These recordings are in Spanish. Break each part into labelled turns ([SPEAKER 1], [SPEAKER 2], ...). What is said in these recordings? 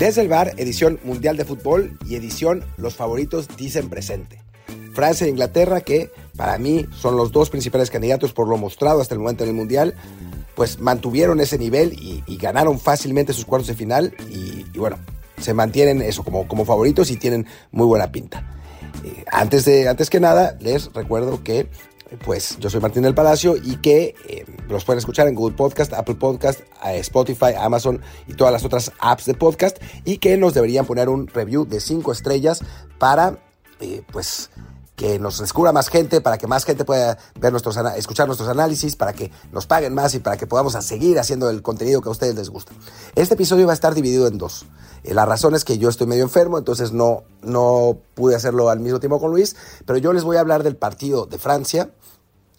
[SPEAKER 1] Desde el bar, edición Mundial de Fútbol y edición Los favoritos dicen presente. Francia e Inglaterra, que para mí son los dos principales candidatos por lo mostrado hasta el momento en el Mundial, pues mantuvieron ese nivel y, ganaron fácilmente sus cuartos de final y, bueno, se mantienen eso como, como favoritos y tienen muy buena pinta. Eh, antes, de, antes que nada, les recuerdo que pues yo soy Martín del Palacio y que eh, los pueden escuchar en Google Podcast, Apple Podcast, eh, Spotify, Amazon y todas las otras apps de podcast y que nos deberían poner un review de 5 estrellas para pues que nos descubra más gente, para que más gente pueda ver nuestros, escuchar nuestros análisis, para que nos paguen más y para que podamos seguir haciendo el contenido que a ustedes les gusta. Este episodio va a estar dividido en dos. Eh, la razón es que yo estoy medio enfermo, entonces no, no pude hacerlo al mismo tiempo con Luis, pero yo les voy a hablar del partido de Francia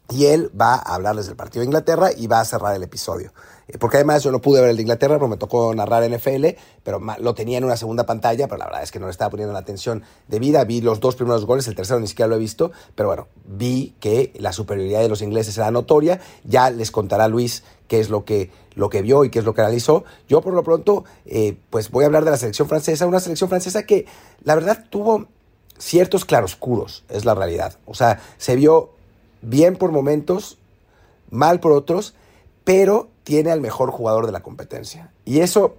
[SPEAKER 1] y él va a hablarles del partido de Inglaterra y va a cerrar el episodio. Eh, porque además yo no pude ver el de Inglaterra, porque me tocó narrar NFL, pero lo tenía en una segunda pantalla, pero la verdad es que no le estaba poniendo la atención debida. Vi los dos primeros goles, el tercero ni siquiera lo he visto, pero bueno, vi que la superioridad de los ingleses era notoria. Ya les contará Luis qué es lo que, lo que vio y qué es lo que analizó. Yo por lo pronto, eh, pues voy a hablar de la selección francesa, una selección francesa que la verdad tuvo ciertos claroscuros, es la realidad. O sea, se vio bien por momentos, mal por otros, pero tiene al mejor jugador de la competencia. Y eso,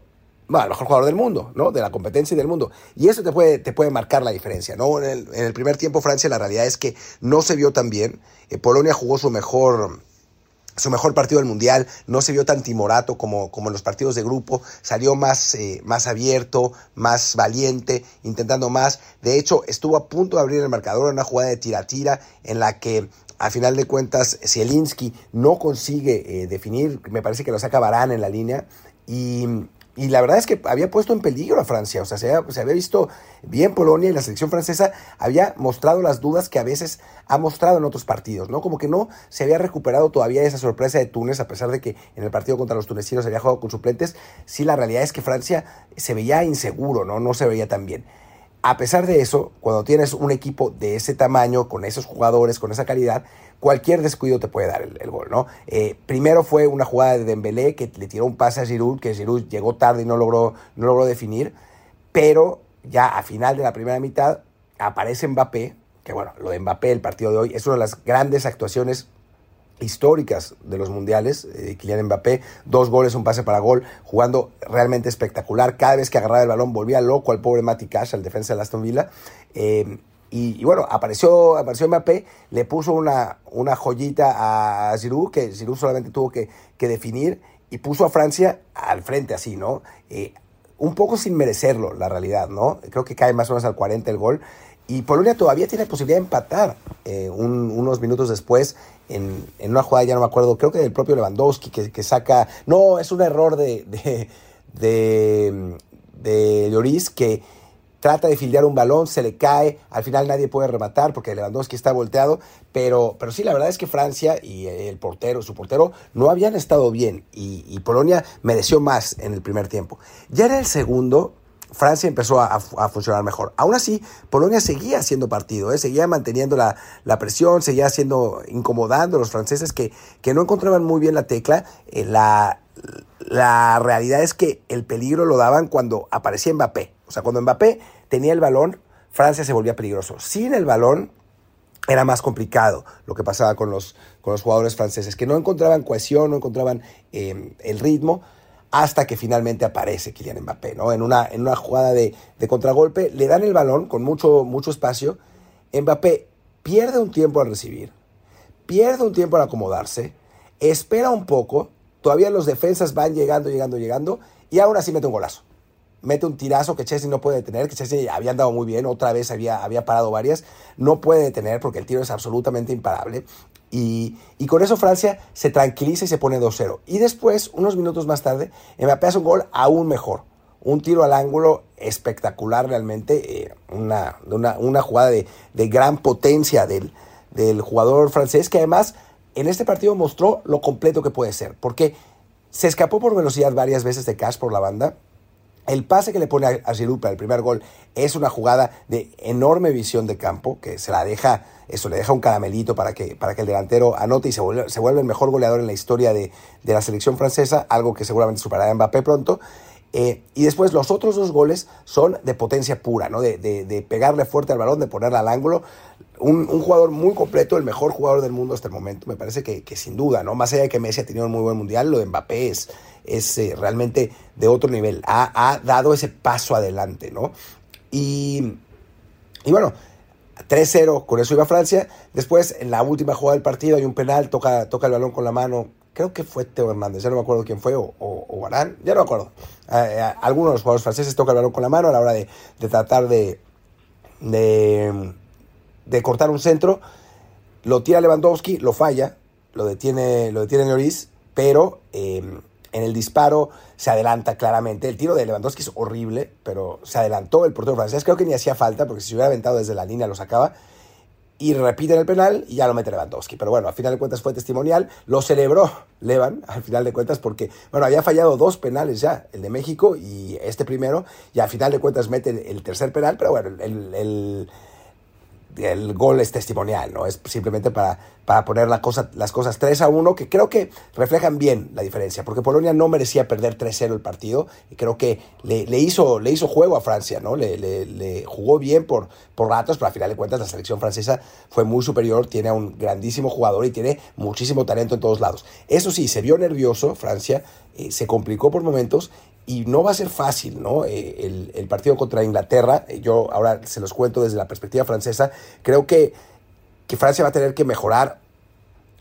[SPEAKER 1] bueno, el mejor jugador del mundo, ¿no? De la competencia y del mundo. Y eso te puede, te puede marcar la diferencia, ¿no? En el, primer tiempo Francia la realidad es que no se vio tan bien. Eh, Polonia jugó su mejor su mejor partido del Mundial, no se vio tan timorato como, como en los partidos de grupo, salió más, eh, más abierto, más valiente, intentando más. De hecho, estuvo a punto de abrir el marcador en una jugada de tira-tira en la que a final de cuentas, Zielinski no consigue eh, definir, me parece que lo saca Barán en la línea y, la verdad es que había puesto en peligro a Francia, o sea, se había, visto bien Polonia y la selección francesa había mostrado las dudas que a veces ha mostrado en otros partidos, ¿no? Como que no se había recuperado todavía esa sorpresa de Túnez, a pesar de que en el partido contra los tunecinos había jugado con suplentes, sí la realidad es que Francia se veía inseguro, ¿no? No se veía tan bien. A pesar de eso, cuando tienes un equipo de ese tamaño, con esos jugadores, con esa calidad, cualquier descuido te puede dar el, gol, ¿no? Eh, primero fue una jugada de Dembélé que le tiró un pase a Giroud, que Giroud llegó tarde y no logró, no logró definir, pero ya a final de la primera mitad aparece Mbappé, que bueno, lo de Mbappé, el partido de hoy, es una de las grandes actuaciones históricas de los mundiales. Eh, Kylian Mbappé, dos goles, un pase para gol, jugando realmente espectacular. Cada vez que agarraba el balón volvía loco al pobre Mati Cash, al defensa de Aston Villa. Eh, y, bueno, apareció, apareció Mbappé, le puso una, una joyita a Giroud, que Giroud solamente tuvo que, que definir, y puso a Francia al frente así, ¿no? Eh, un poco sin merecerlo, la realidad, ¿no? Creo que cae más o menos al 40 el gol. Y Polonia todavía tiene posibilidad de empatar unos minutos después en, una jugada, ya no me acuerdo, creo que del propio Lewandowski, que, saca, no, es un error de, de, de, de Lloris que trata de fildear un balón, se le cae, al final nadie puede rematar porque Lewandowski está volteado, pero, pero sí, la verdad es que Francia y el portero, su portero, no habían estado bien y, y Polonia mereció más en el primer tiempo. Ya en el segundo, Francia empezó a, funcionar mejor. Aún así, Polonia seguía haciendo partido, ¿eh? seguía manteniendo la, presión, seguía haciendo, incomodando a los franceses que, que no encontraban muy bien la tecla. Eh, la, la realidad es que el peligro lo daban cuando aparecía Mbappé. O sea, cuando Mbappé tenía el balón, Francia se volvía peligroso. Sin el balón, era más complicado lo que pasaba con los, con los jugadores franceses, que no encontraban cohesión, no encontraban eh, el ritmo hasta que finalmente aparece Kylian Mbappé, ¿no? En una, en una jugada de, contragolpe, le dan el balón con mucho, mucho espacio. Mbappé pierde un tiempo al recibir, pierde un tiempo al acomodarse, espera un poco, todavía los defensas van llegando, llegando, llegando, y ahora sí mete un golazo mete un tirazo que Chelsea no puede detener, que Chelsea había andado muy bien, otra vez había, había parado varias, no puede detener porque el tiro es absolutamente imparable. Y, con eso Francia se tranquiliza y se pone 2-0. Y después, unos minutos más tarde, Mbappé hace un gol aún mejor. Un tiro al ángulo espectacular realmente, eh, una, una, jugada de, gran potencia del, del jugador francés que además en este partido mostró lo completo que puede ser, porque se escapó por velocidad varias veces de Cash por la banda, el pase que le pone a Giroud para el primer gol es una jugada de enorme visión de campo, que se la deja, eso le deja un caramelito para que, para que el delantero anote y se vuelve, el mejor goleador en la historia de, la selección francesa, algo que seguramente superará a Mbappé pronto. Eh, y después los otros dos goles son de potencia pura, ¿no? De, pegarle fuerte al balón, de ponerla al ángulo. Un, jugador muy completo, el mejor jugador del mundo hasta el momento. Me parece que, sin duda, ¿no? Más allá de que Messi ha tenido un muy buen mundial, lo de Mbappé es, es eh, realmente de otro nivel. Ha, dado ese paso adelante, ¿no? Y, y bueno, 3-0, con eso iba Francia. Después, en la última jugada del partido, hay un penal, toca, toca el balón con la mano. Creo que fue Teo Hernández, ya no me acuerdo quién fue, o, o, Arán, ya no me acuerdo. Eh, eh, algunos de los jugadores franceses toca el balón con la mano a la hora de, tratar de, de, cortar un centro. Lo tira Lewandowski, lo falla, lo detiene, lo detiene Lloris, pero em, en el disparo se adelanta claramente. El tiro de Lewandowski es horrible, pero se adelantó el portero francés. Creo que ni hacía falta, porque si se hubiera aventado desde la línea lo sacaba. Y repiten el penal y ya lo mete Lewandowski. Pero bueno, al final de cuentas fue testimonial. Lo celebró Levan, al final de cuentas, porque, bueno, había fallado dos penales ya, el de México y este primero. Y al final de cuentas mete el tercer penal, pero bueno, el el gol es testimonial, ¿no? Es simplemente para, para poner la cosa, las cosas 3 a 1, que creo que reflejan bien la diferencia, porque Polonia no merecía perder 3-0 el partido, y creo que le, le, hizo, le hizo juego a Francia, ¿no? Le, le, jugó bien por, por ratos, pero al final de cuentas la selección francesa fue muy superior, tiene a un grandísimo jugador y tiene muchísimo talento en todos lados. Eso sí, se vio nervioso Francia, eh, se complicó por momentos y no va a ser fácil, ¿no? Eh, el, partido contra Inglaterra, eh, yo ahora se los cuento desde la perspectiva francesa, creo que, que Francia va a tener que mejorar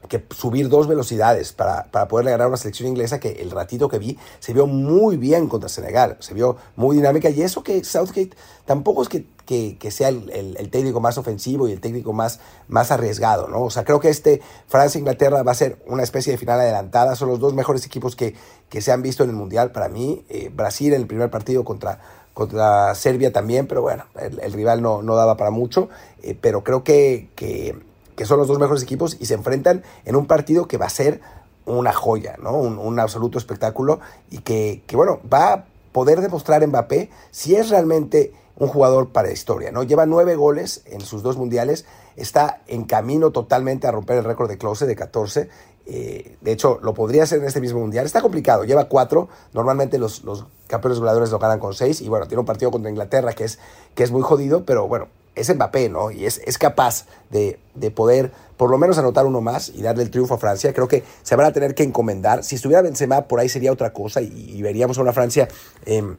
[SPEAKER 1] que subir dos velocidades para, para poderle ganar una selección inglesa que el ratito que vi se vio muy bien contra Senegal, se vio muy dinámica. Y eso que Southgate tampoco es que, que, sea el, el, técnico más ofensivo y el técnico más, más arriesgado, ¿no? O sea, creo que este Francia-Inglaterra va a ser una especie de final adelantada, son los dos mejores equipos que, que se han visto en el Mundial para mí, eh, Brasil en el primer partido contra, contra Serbia también, pero bueno, el, rival no, no, daba para mucho, eh, pero creo que, que que son los dos mejores equipos y se enfrentan en un partido que va a ser una joya, ¿no? Un, absoluto espectáculo y que, bueno, va a poder demostrar Mbappé si es realmente un jugador para historia, ¿no? Lleva nueve goles en sus dos mundiales, está en camino totalmente a romper el récord de Close de 14. Eh, de hecho, lo podría hacer en este mismo mundial. Está complicado, lleva cuatro. Normalmente los, los campeones goleadores lo ganan con seis. Y bueno, tiene un partido contra Inglaterra que es, que es muy jodido, pero bueno, es Mbappé, ¿no? Y es, es capaz de, poder por lo menos anotar uno más y darle el triunfo a Francia. Creo que se van a tener que encomendar. Si estuviera Benzema, por ahí sería otra cosa y, veríamos a una Francia... Em,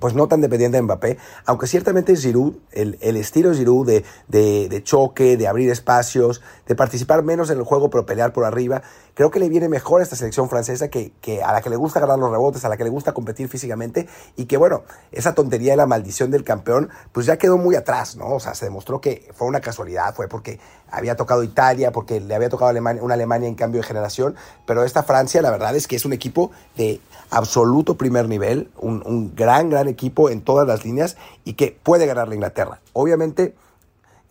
[SPEAKER 1] pues no tan dependiente de Mbappé, aunque ciertamente Giroud, el, el estilo Giroud de, de, de, choque, de abrir espacios, de participar menos en el juego pero pelear por arriba, creo que le viene mejor a esta selección francesa que, a la que le gusta ganar los rebotes, a la que le gusta competir físicamente y que bueno, esa tontería de la maldición del campeón pues ya quedó muy atrás, ¿no? O sea, se demostró que fue una casualidad, fue porque había tocado Italia, porque le había tocado Alemania, una Alemania en cambio de generación, pero esta Francia la verdad es que es un equipo de absoluto primer nivel, un gran, gran equipo en todas las líneas y que puede ganar la Inglaterra. Obviamente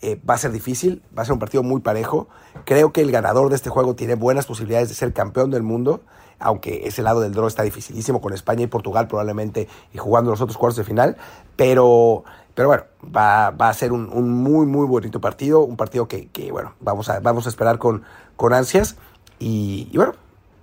[SPEAKER 1] eh, va a ser difícil, va a ser un partido muy parejo. Creo que el ganador de este juego tiene buenas posibilidades de ser campeón del mundo, aunque ese lado del draw está dificilísimo con España y Portugal probablemente y jugando los otros cuartos de final. Pero, pero bueno, va, a ser un, muy, muy bonito partido, un partido que, que, bueno, vamos a, vamos a esperar con, con ansias. Y, y bueno,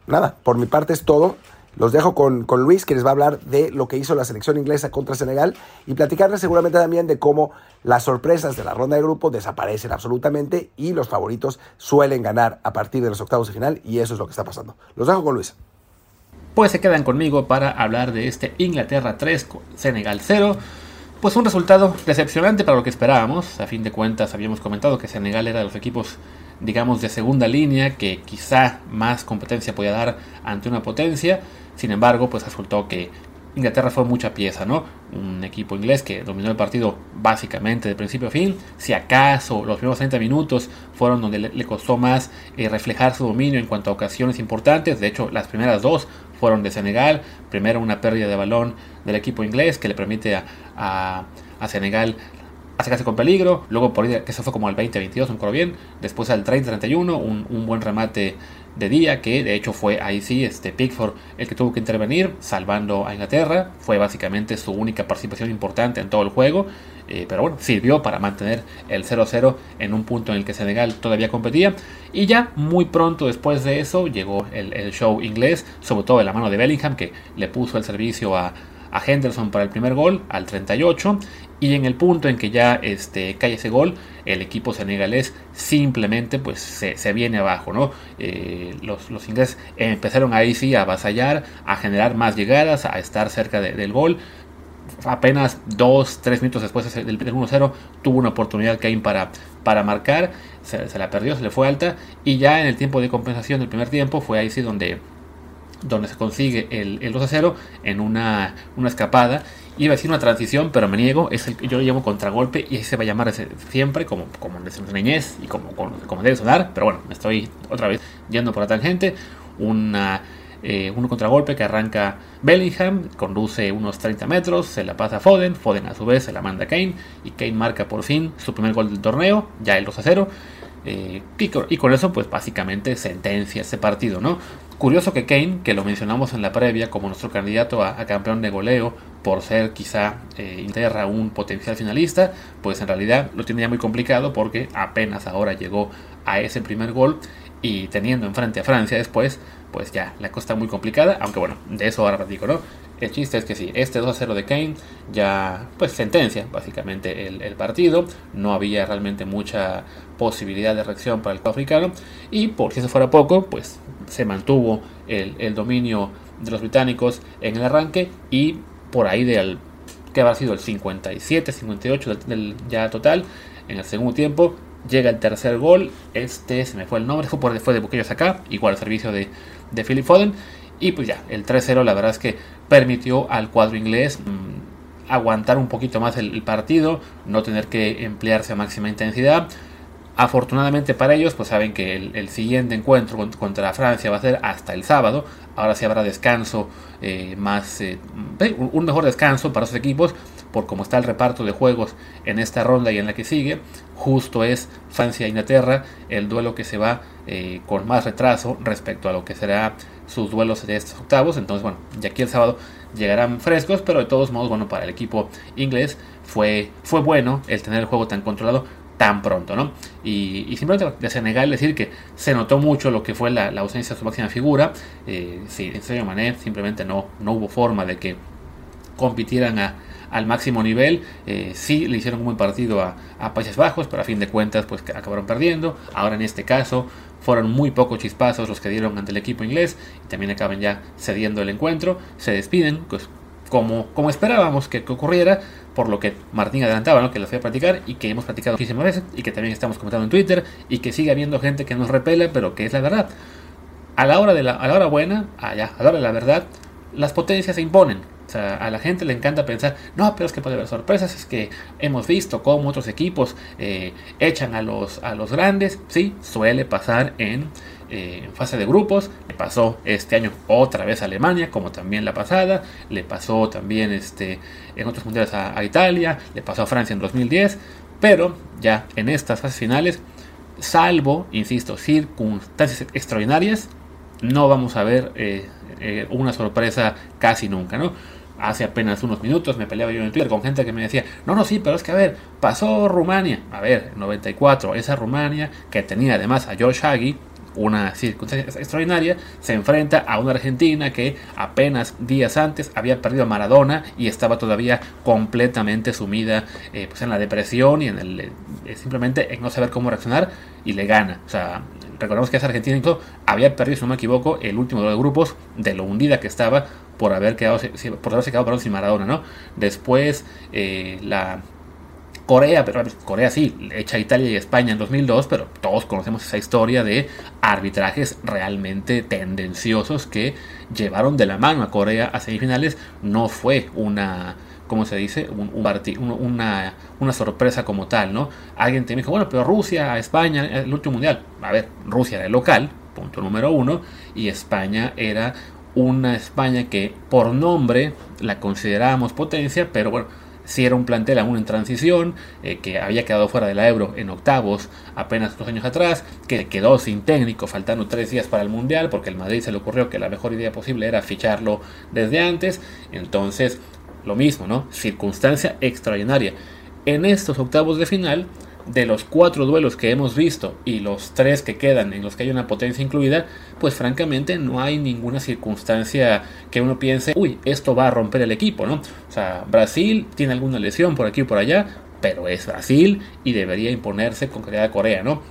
[SPEAKER 1] nada, por mi parte es todo. Los dejo con, Luis, que les va a hablar de lo que hizo la selección inglesa contra Senegal y platicarles seguramente también de cómo las sorpresas de la ronda de grupo desaparecen absolutamente y los favoritos suelen ganar a partir de los octavos de final y eso es lo que está pasando. Los dejo con Luis.
[SPEAKER 2] Pues se quedan conmigo para hablar de este Inglaterra 3, Senegal 0. Pues un resultado decepcionante para lo que esperábamos. A fin de cuentas habíamos comentado que Senegal era de los equipos digamos de segunda línea que quizá más competencia podía dar ante una potencia sin embargo, pues resultó que Inglaterra fue mucha pieza, ¿no? Un equipo inglés que dominó el partido básicamente de principio a fin. Si acaso los primeros 30 minutos fueron donde le, costó más eh, reflejar su dominio en cuanto a ocasiones importantes. De hecho, las primeras dos fueron de Senegal. Primero una pérdida de balón del equipo inglés que le permite a, Senegal acercarse con peligro. Luego por ahí, que eso fue como al 20-22, no me bien. Después al 30-31, un, un buen remate de día, que de hecho fue ahí sí este Pickford el que tuvo que intervenir, salvando a Inglaterra. Fue básicamente su única participación importante en todo el juego, eh, pero bueno, sirvió para mantener el 0-0 en un punto en el que Senegal todavía competía. Y ya muy pronto después de eso llegó el, show inglés, sobre todo de la mano de Bellingham, que le puso el servicio a, a Henderson para el primer gol al 38 y en el punto en que ya este, cae ese gol, el equipo senegalés simplemente pues se, viene abajo, ¿no? Eh, los, los, ingleses empezaron ahí sí a avasallar, a generar más llegadas, a estar cerca del gol. Apenas 2-3 minutos después del, 1-0 tuvo una oportunidad Kane para, para marcar, se, se, la perdió, se le fue alta y ya en el tiempo de compensación del primer tiempo fue ahí sí donde donde se consigue el, el 2 a 0 en una, una, escapada. Iba a decir una transición, pero me niego. Es el, yo lo llamo contragolpe y así se va a llamar siempre, como, como en nuestra niñez y como, como, debe sonar. Pero bueno, me estoy otra vez yendo por la tangente. Una, eh, un contragolpe que arranca Bellingham, conduce unos 30 metros, se la pasa a Foden. Foden a su vez se la manda a Kane y Kane marca por fin su primer gol del torneo, ya el 2 a 0. Eh, y, con, eso, pues básicamente sentencia ese partido, ¿no? Curioso que Kane, que lo mencionamos en la previa como nuestro candidato a, campeón de goleo, por ser quizá eh, un potencial finalista, pues en realidad lo tiene ya muy complicado porque apenas ahora llegó a ese primer gol y teniendo enfrente a Francia después, pues ya la cosa está muy complicada, aunque bueno, de eso ahora platico, ¿no? El chiste es que sí, este 2 a 0 de Kane ya pues sentencia básicamente el, partido, no había realmente mucha posibilidad de reacción para el africano y por si eso fuera poco, pues se mantuvo el, dominio de los británicos en el arranque y por ahí del que habrá sido el 57, 58 del, ya total, en el segundo tiempo llega el tercer gol, este se me fue el nombre, fue, por, fue de Buquillos acá, igual al servicio de, de Philip Foden y pues ya, el 3-0 la verdad es que permitió al cuadro inglés mm, aguantar un poquito más el, partido, no tener que emplearse a máxima intensidad. Afortunadamente para ellos, pues saben que el, siguiente encuentro contra Francia va a ser hasta el sábado. Ahora sí habrá descanso, eh, más eh, un mejor descanso para esos equipos, por cómo está el reparto de juegos en esta ronda y en la que sigue. Justo es Francia-Inglaterra, el duelo que se va eh, con más retraso respecto a lo que será sus duelos de estos octavos. Entonces, bueno, ya aquí el sábado llegarán frescos, pero de todos modos, bueno, para el equipo inglés fue, fue bueno el tener el juego tan controlado tan pronto, ¿no? Y, simplemente de Senegal decir que se notó mucho lo que fue la, ausencia de su máxima figura. Eh, sí, en serio, Mané simplemente no, no hubo forma de que compitieran a, al máximo nivel. Eh, sí le hicieron un buen partido a, a, Países Bajos, pero a fin de cuentas pues acabaron perdiendo. Ahora en este caso fueron muy pocos chispazos los que dieron ante el equipo inglés y también acaban ya cediendo el encuentro. Se despiden, pues como, como esperábamos que, ocurriera, por lo que Martín adelantaba, ¿no? que lo fui a platicar y que hemos platicado muchísimas veces y que también estamos comentando en Twitter y que sigue habiendo gente que nos repele, pero que es la verdad. A la hora, de la, a la hora buena, allá, a la hora de la verdad, las potencias se imponen. O sea, a la gente le encanta pensar, no, pero es que puede haber sorpresas, es que hemos visto cómo otros equipos eh, echan a los, a los grandes, sí, suele pasar en, eh, fase de grupos, le pasó este año otra vez a Alemania, como también la pasada, le pasó también este, en otros mundiales a, Italia, le pasó a Francia en 2010, pero ya en estas fases finales, salvo, insisto, circunstancias extraordinarias, no vamos a ver eh, una sorpresa casi nunca, ¿no? hace apenas unos minutos me peleaba yo en Twitter con gente que me decía, no, no, sí, pero es que a ver, pasó Rumania, a ver, 94, esa Rumania que tenía además a Josh Hagi, una circunstancia extraordinaria, se enfrenta a una Argentina que apenas días antes había perdido a Maradona y estaba todavía completamente sumida eh, pues en la depresión y en el eh, simplemente en no saber cómo reaccionar y le gana. O sea, recordemos que esa Argentina incluso había perdido, si no me equivoco, el último de los grupos de lo hundida que estaba por haber quedado por haberse quedado sin Maradona, ¿no? Después eh, la Corea, pero Corea sí, hecha Italia y España en 2002, pero todos conocemos esa historia de arbitrajes realmente tendenciosos que llevaron de la mano a Corea a semifinales. No fue una, ¿cómo se dice? Un, una, una, sorpresa como tal, ¿no? Alguien te dijo, bueno, pero Rusia, España, el último mundial. A ver, Rusia era el local, punto número uno, y España era una España que por nombre la considerábamos potencia, pero bueno, si era un plantel aún en transición, eh, que había quedado fuera de la Euro en octavos apenas dos años atrás, que quedó sin técnico faltando tres días para el Mundial, porque el Madrid se le ocurrió que la mejor idea posible era ficharlo desde antes, entonces lo mismo, ¿no? Circunstancia extraordinaria. En estos octavos de final de los cuatro duelos que hemos visto y los tres que quedan en los que hay una potencia incluida, pues francamente no hay ninguna circunstancia que uno piense, uy, esto va a romper el equipo, ¿no? O sea, Brasil tiene alguna lesión por aquí o por allá, pero es Brasil y debería imponerse con calidad a Corea, ¿no?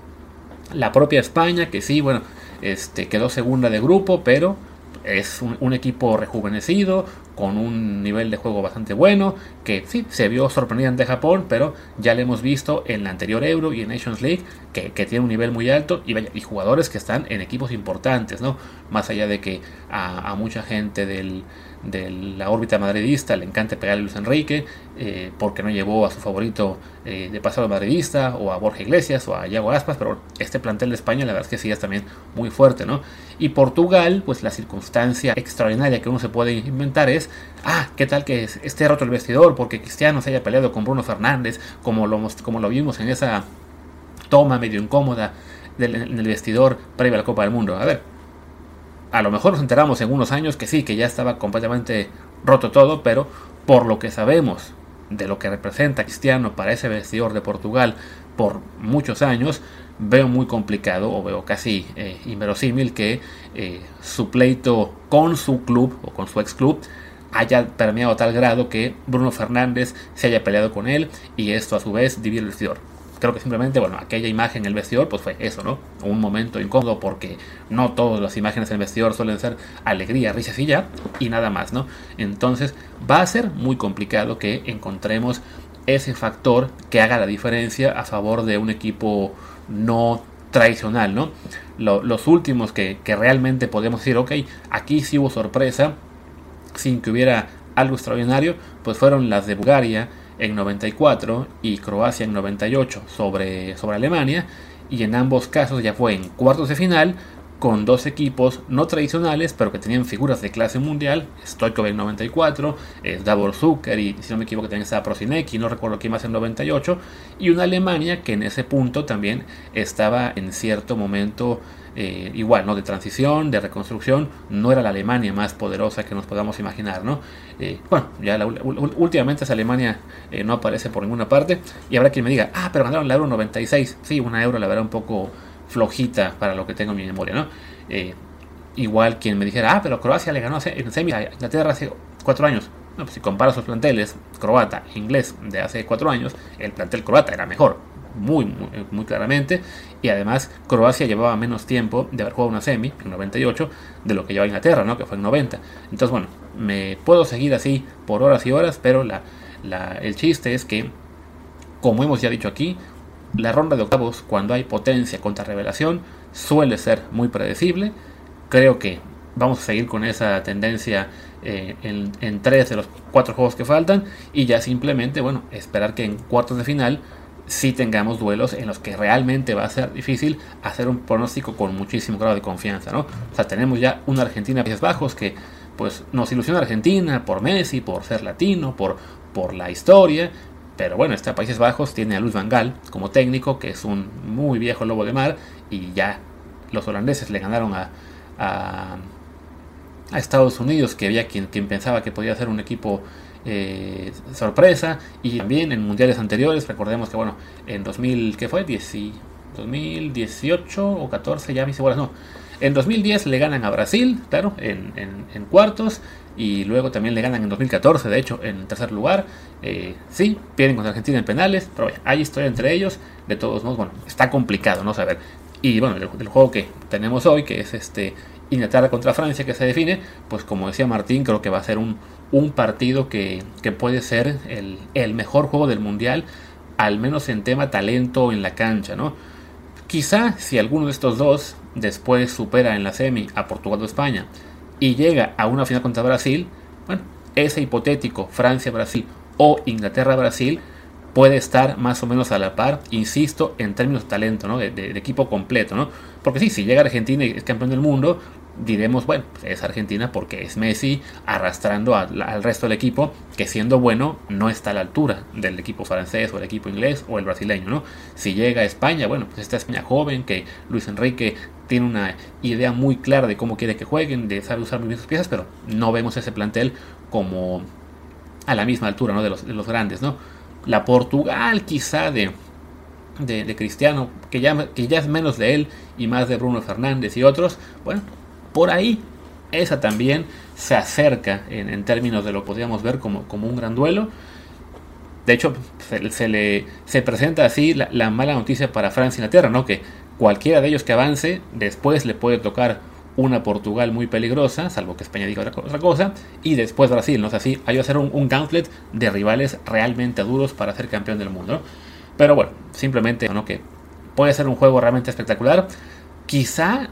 [SPEAKER 2] La propia España, que sí, bueno, este, quedó segunda de grupo, pero es un, equipo rejuvenecido, con un nivel de juego bastante bueno, que sí, se vio sorprendida ante Japón, pero ya le hemos visto en la anterior Euro y en Nations League que, tiene un nivel muy alto y, jugadores que están en equipos importantes, ¿no? Más allá de que a mucha gente del, de la órbita madridista le encanta pegarle a Luis Enrique eh, porque no llevó a su favorito eh, de pasado madridista o a Borja Iglesias o a Iago Aspas, pero este plantel de España la verdad es que sí es también muy fuerte, ¿no? Y Portugal, pues la circunstancia extraordinaria que uno se puede inventar es, ah, ¿qué tal que esté roto el vestidor porque Cristiano se haya peleado con Bruno Fernández como lo, como lo vimos en esa toma medio incómoda del, en el vestidor previo a la Copa del Mundo? A ver, a lo mejor nos enteramos en unos años que sí, que ya estaba completamente roto todo, pero por lo que sabemos de lo que representa Cristiano para ese vestidor de Portugal por muchos años, veo muy complicado o veo casi eh, inverosímil que eh, su pleito con su club o con su ex club haya permeado a tal grado que Bruno Fernández se haya peleado con él y esto a su vez divide el vestidor creo que simplemente, bueno, aquella imagen en el vestidor, pues fue eso, ¿no? Un momento incómodo porque no todas las imágenes en el vestidor suelen ser alegría, risas y ya, y nada más, ¿no? Entonces va a ser muy complicado que encontremos ese factor que haga la diferencia a favor de un equipo no tradicional, ¿no? los últimos que, que realmente podemos decir, ok, aquí sí hubo sorpresa, sin que hubiera algo extraordinario, pues fueron las de Bulgaria, en 94 y Croacia en 98 sobre, sobre Alemania y en ambos casos ya fue en cuartos de final con dos equipos no tradicionales pero que tenían figuras de clase mundial, Stoikov en 94, Davor Zucker y si no me equivoco también estaba Prosinecki, no recuerdo quién más en 98 y una Alemania que en ese punto también estaba en cierto momento eh, igual, ¿no? De transición, de reconstrucción, no era la Alemania más poderosa que nos podamos imaginar, ¿no? Eh, bueno, ya últimamente esa Alemania eh, no aparece por ninguna parte y habrá quien me diga, ah, pero ganaron la Euro 96, sí, una Euro la verdad un poco flojita para lo que tengo en mi memoria, ¿no? igual quien me dijera, ah, pero Croacia le ganó en semi a Inglaterra hace cuatro años. Pues si compara sus planteles, croata e inglés de hace cuatro años, el plantel croata era mejor, muy, muy, claramente. Y además Croacia llevaba menos tiempo de haber jugado una semi, en 98, de lo que llevaba Inglaterra, ¿no? que fue en 90. Entonces, bueno, me puedo seguir así por horas y horas, pero la, el chiste es que, como hemos ya dicho aquí, la ronda de octavos, cuando hay potencia contra revelación, suele ser muy predecible. Creo que vamos a seguir con esa tendencia eh, en, en, tres de los cuatro juegos que faltan y ya simplemente, bueno, esperar que en cuartos de final si tengamos duelos en los que realmente va a ser difícil hacer un pronóstico con muchísimo grado de confianza, ¿no? O sea, tenemos ya una Argentina Países Bajos que pues nos ilusiona Argentina por Messi, por ser latino, por, por la historia, pero bueno, este Países Bajos tiene a Luis Van Gaal como técnico, que es un muy viejo lobo de mar, y ya los holandeses le ganaron a, a, Estados Unidos, que había quien, quien pensaba que podía ser un equipo eh, sorpresa y también en mundiales anteriores recordemos que bueno en 2000 ¿qué fue? 2018 o 14 ya mis iguales no. En 2010 le ganan a Brasil claro en, cuartos y luego también le ganan en 2014 de hecho en tercer lugar. Eh, sí pierden contra Argentina en penales pero hay historia entre ellos. De todos modos bueno está complicado no saber. Y bueno el, el juego que tenemos hoy que es este Inglaterra contra Francia que se define, pues como decía Martín, creo que va a ser un, un partido que, puede ser el, mejor juego del Mundial, al menos en tema talento en la cancha, ¿no? Quizá si alguno de estos dos después supera en la semi a Portugal o España y llega a una final contra Brasil, bueno, ese hipotético Francia-Brasil o Inglaterra-Brasil puede estar más o menos a la par, insisto, en términos de talento, ¿no? de, de, equipo completo, ¿no? Porque sí, si llega Argentina y es campeón del mundo, diremos, bueno, pues, es Argentina porque es Messi arrastrando al resto del equipo, que siendo bueno no está a la altura del equipo francés o el equipo inglés o el brasileño, ¿no? Si llega a España, bueno, pues esta España joven, que Luis Enrique tiene una idea muy clara de cómo quiere que jueguen, de saber usar muy bien sus piezas, pero no vemos ese plantel como a la misma altura, ¿no? De los, de grandes, ¿no? La Portugal quizá de, de, Cristiano, que ya, que ya es menos de él y más de Bruno Fernández y otros, bueno, por ahí esa también se acerca en, términos de lo que podríamos ver como, como un gran duelo. De hecho, se, le, se presenta así la, mala noticia para Francia y Inglaterra, ¿no? Que cualquiera de ellos que avance, después le puede tocar una Portugal muy peligrosa, salvo que España diga otra cosa, y después Brasil, ¿no? O sea, sí, hay que hacer un, un gauntlet de rivales realmente duros para ser campeón del mundo, Pero bueno, simplemente, ¿no? Que puede ser un juego realmente espectacular. Quizá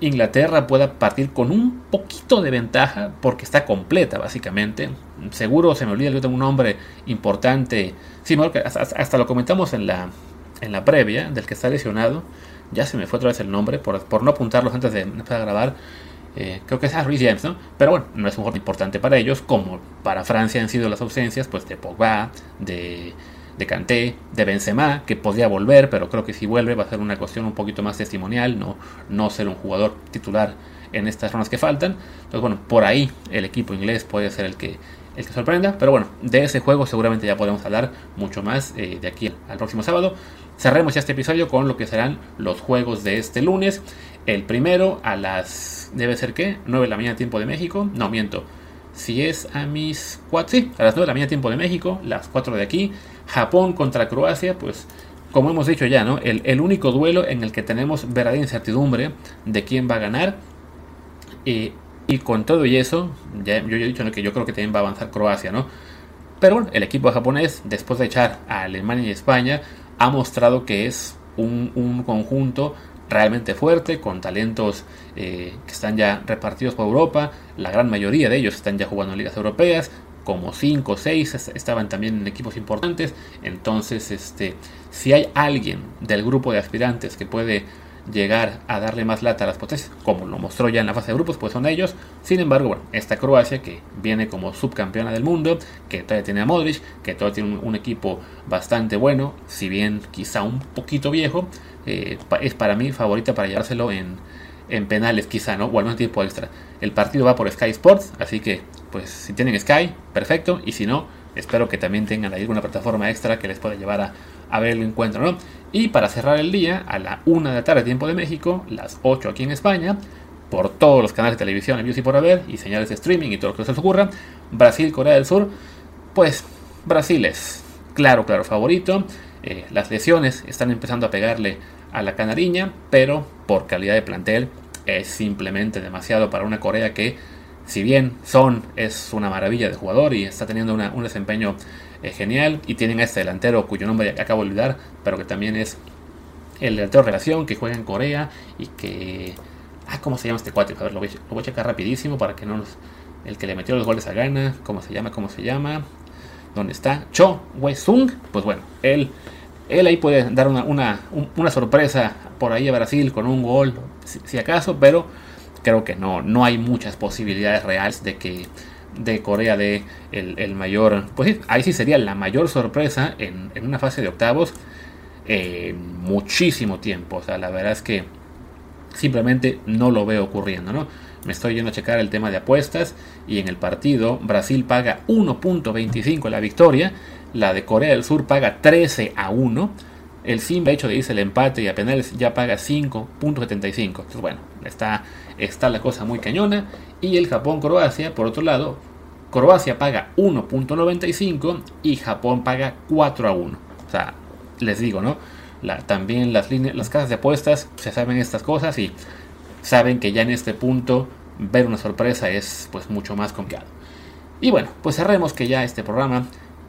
[SPEAKER 2] Inglaterra pueda partir con un poquito de ventaja porque está completa básicamente. Seguro se me olvida que tengo un nombre importante. Sí, hasta, lo comentamos en la, en la previa del que está lesionado. Ya se me fue otra vez el nombre por, por no apuntarlos antes de empezar grabar. Eh, creo que es Harry James, ¿no? Pero bueno, no es un juego importante para ellos, como para Francia han sido las ausencias pues de Pogba, de de Kanté, de Benzema, que podría volver, pero creo que si vuelve va a ser una cuestión un poquito más testimonial, no, no ser un jugador titular en estas rondas que faltan. Entonces, bueno, por ahí el equipo inglés puede ser el que, el que sorprenda, pero bueno, de ese juego seguramente ya podemos hablar mucho más eh, de aquí al próximo sábado. Cerremos ya este episodio con lo que serán los juegos de este lunes. El primero a las, debe ser qué, 9 de la mañana tiempo de México, no miento, si es a mis 4, sí, a las 9 de la mañana tiempo de México, las 4 de aquí. Japón contra Croacia, pues como hemos dicho ya, ¿no? El, único duelo en el que tenemos verdadera incertidumbre de quién va a ganar. y con todo y eso, ya, yo ya he dicho que yo creo que también va a avanzar Croacia, ¿no? Pero bueno, el equipo japonés, después de echar a Alemania y España, ha mostrado que es un, un conjunto realmente fuerte, con talentos eh, que están ya repartidos por Europa. La gran mayoría de ellos están ya jugando en ligas europeas, como 5 o 6 estaban también en equipos importantes. Entonces, este, si hay alguien del grupo de aspirantes que puede llegar a darle más lata a las potencias, como lo mostró ya en la fase de grupos, pues son ellos. Sin embargo, bueno, esta Croacia que viene como subcampeona del mundo, que todavía tiene a Modric, que todavía tiene un, equipo bastante bueno, si bien quizá un poquito viejo, eh, es para mí favorita para llevárselo en, en penales quizá, ¿no? O al menos tiempo extra. El partido va por Sky Sports, así que pues si tienen Sky, perfecto, y si no, espero que también tengan ahí alguna plataforma extra que les pueda llevar a, ver el encuentro, ¿no? Y para cerrar el día, a la 1 de la tarde, tiempo de México, las 8 aquí en España, por todos los canales de televisión, envíos y por haber, y señales de streaming y todo lo que se les ocurra, Brasil, Corea del Sur, pues Brasil es claro, claro favorito. Eh, las lesiones están empezando a pegarle a la canariña, pero por calidad de plantel es simplemente demasiado para una Corea que, si bien Son es una maravilla de jugador y está teniendo un desempeño eh, genial. Y tienen a este delantero cuyo nombre acabo de olvidar, pero que también es el delantero de relación que juega en Corea y que... Ah, ¿cómo se llama este cuate? A ver, lo voy, a checar rapidísimo para que no nos... El que le metió los goles a Gana, ¿cómo se llama? ¿Cómo se llama? ¿Dónde está? Cho Wei-sung. Pues bueno, él, él ahí puede dar una, una, una, sorpresa por ahí a Brasil con un gol, si acaso, pero creo que no, no hay muchas posibilidades reales de que de Corea de el, mayor, pues ahí sí sería la mayor sorpresa en, una fase de octavos en muchísimo tiempo. O sea, la verdad es que simplemente no lo veo ocurriendo, ¿no? Me estoy yendo a checar el tema de apuestas y en el partido Brasil paga 1.25 la victoria, la de Corea del Sur paga 13 a 1. El simple hecho de irse el empate y a penales ya paga 5.75. Entonces, bueno, está, está la cosa muy cañona. Y el Japón-Croacia, por otro lado, Croacia paga 1.95 y Japón paga 4 a 1. O sea, les digo, ¿no? también las, líneas, las casas de apuestas se saben estas cosas y saben que ya en este punto ver una sorpresa es pues mucho más complicado. Y bueno, pues cerremos que ya este programa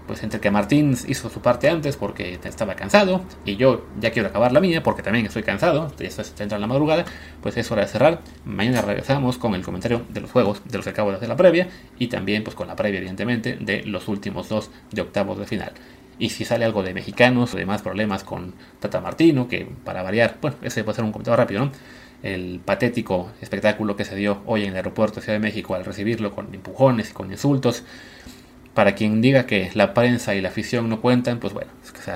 [SPEAKER 2] pues entre que Martín hizo su parte antes porque estaba cansado y yo ya quiero acabar la mía porque también estoy cansado, ya está entra en la madrugada, pues es hora de cerrar. Mañana regresamos con el comentario de los juegos de los que acabo de hacer la previa y también pues con la previa evidentemente de los últimos dos de octavos de final. Y si sale algo de mexicanos o demás problemas con Tata Martino, que para variar, bueno, ese puede ser un comentario rápido, ¿no? El patético espectáculo que se dio hoy en el aeropuerto de Ciudad de México al recibirlo con empujones y con insultos para quien diga que la prensa y la afición no cuentan, pues bueno,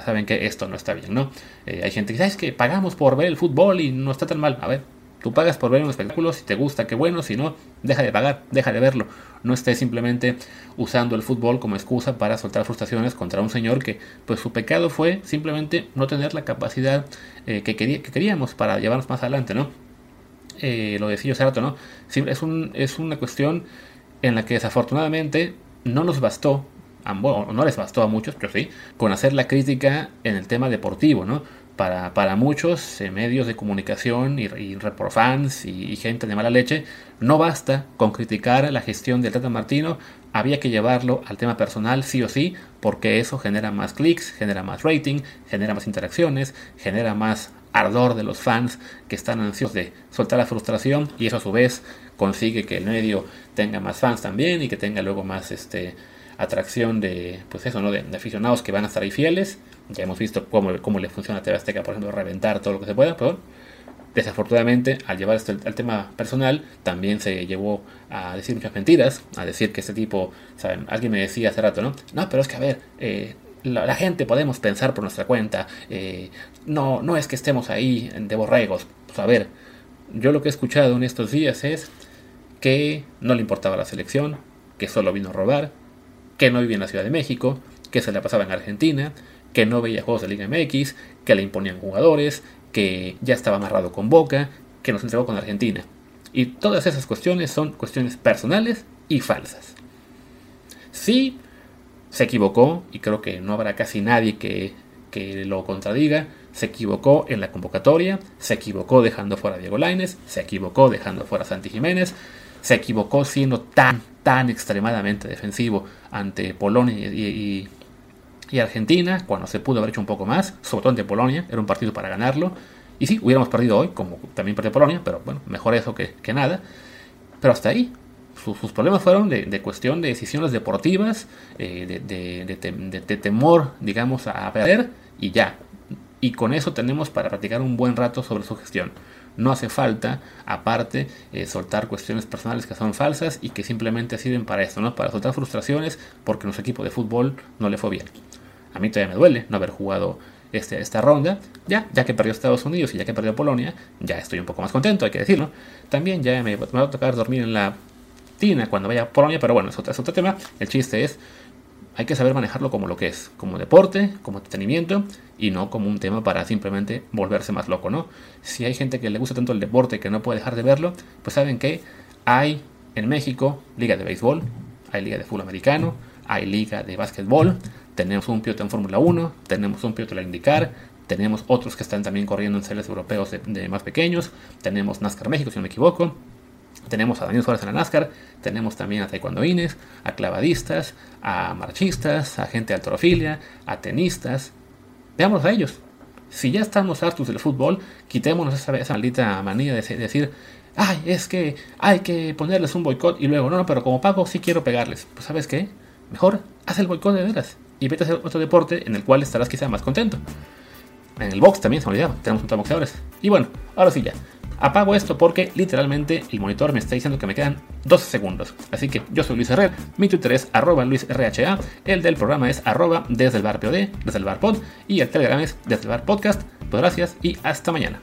[SPEAKER 2] saben que esto no está bien, ¿no? Eh, hay gente que dice, es que pagamos por ver el fútbol y no está tan mal. A ver, Tú pagas por ver un espectáculo, si te gusta, qué bueno, si no, deja de pagar, deja de verlo. No estés simplemente usando el fútbol como excusa para soltar frustraciones contra un señor que, pues su pecado fue simplemente no tener la capacidad eh, que, quería, que queríamos para llevarnos más adelante, ¿no? Eh, lo decía hace rato, ¿no? Es, un, es una cuestión en la que desafortunadamente no nos bastó, no les bastó a muchos, pero sí, con hacer la crítica en el tema deportivo, ¿no? Para, para muchos eh, medios de comunicación y, y fans y, gente de mala leche, no basta con criticar la gestión del Tata Martino, había que llevarlo al tema personal sí o sí, porque eso genera más clics, genera más rating, genera más interacciones, genera más ardor de los fans que están ansiosos de soltar la frustración y eso a su vez consigue que el medio tenga más fans también y que tenga luego más este atracción de pues eso no de, aficionados que van a estar ahí fieles ya hemos visto cómo, cómo le funciona a TV por ejemplo reventar todo lo que se pueda pero desafortunadamente al llevar esto al, tema personal también se llevó a decir muchas mentiras a decir que este tipo ¿saben? alguien me decía hace rato no no pero es que a ver eh, la, gente podemos pensar por nuestra cuenta. Eh, no, no es que estemos ahí de borregos. Pues a ver, yo lo que he escuchado en estos días es que no le importaba la selección, que solo vino a robar, que no vivía en la Ciudad de México, que se la pasaba en Argentina, que no veía juegos de Liga MX, que le imponían jugadores, que ya estaba amarrado con Boca, que nos entregó con Argentina. Y todas esas cuestiones son cuestiones personales y falsas. Sí, se equivocó, y creo que no habrá casi nadie que, lo contradiga, se equivocó en la convocatoria, se equivocó dejando fuera a Diego Laines, se equivocó dejando fuera a Santi Jiménez, se equivocó siendo tan, tan extremadamente defensivo ante Polonia y, Argentina, cuando se pudo haber hecho un poco más, sobre todo ante Polonia, era un partido para ganarlo. Y sí, hubiéramos perdido hoy, como también perdió Polonia, pero bueno, mejor eso que, nada. Pero hasta ahí, sus, problemas fueron de, cuestión de decisiones deportivas, eh, de, temor, digamos, a perder y ya. Y con eso tenemos para practicar un buen rato sobre su gestión. No hace falta, aparte, eh, soltar cuestiones personales que son falsas y que simplemente sirven para esto, ¿no? Para soltar frustraciones porque nuestro equipo de fútbol no le fue bien. A mí todavía me duele no haber jugado este, esta ronda. Ya, ya que perdió Estados Unidos y ya que perdió Polonia, ya estoy un poco más contento, hay que decirlo. También ya me, me va a tocar dormir en la cuando vaya a Polonia, pero bueno, es otro, otro tema. El chiste es, hay que saber manejarlo como lo que es, como deporte, como entretenimiento y no como un tema para simplemente volverse más loco, ¿no? Si hay gente que le gusta tanto el deporte que no puede dejar de verlo, pues saben que hay en México liga de béisbol, hay liga de fútbol americano, hay liga de básquetbol, tenemos un piloto en Fórmula 1, tenemos un piloto en la IndyCar, tenemos otros que están también corriendo en series europeos de más pequeños, tenemos NASCAR México, si no me equivoco, tenemos a Daniel Suárez en la NASCAR, tenemos también a taekwondoines, a clavadistas, a marchistas, a gente de altrofilia, a tenistas. Veamos a ellos. Si ya estamos hartos del fútbol, quitémonos esa, maldita manía de decir, ay, es que hay que ponerles un boicot y luego, no, no, pero como pago sí quiero pegarles. Pues sabes qué, mejor haz el boicot de veras y vete a hacer otro deporte en el cual estarás quizá más contento. En el box también se me olvidaba, tenemos un boxeadores. Y bueno, ahora sí ya. Apago esto porque literalmente el monitor me está diciendo que me quedan 12 segundos. Así que yo soy Luis Herrer, mi Twitter es arroba luisrha, el del programa es arroba desde el bar POD, desde el bar pod y el telegram es desde el bar podcast. Pues gracias y hasta mañana.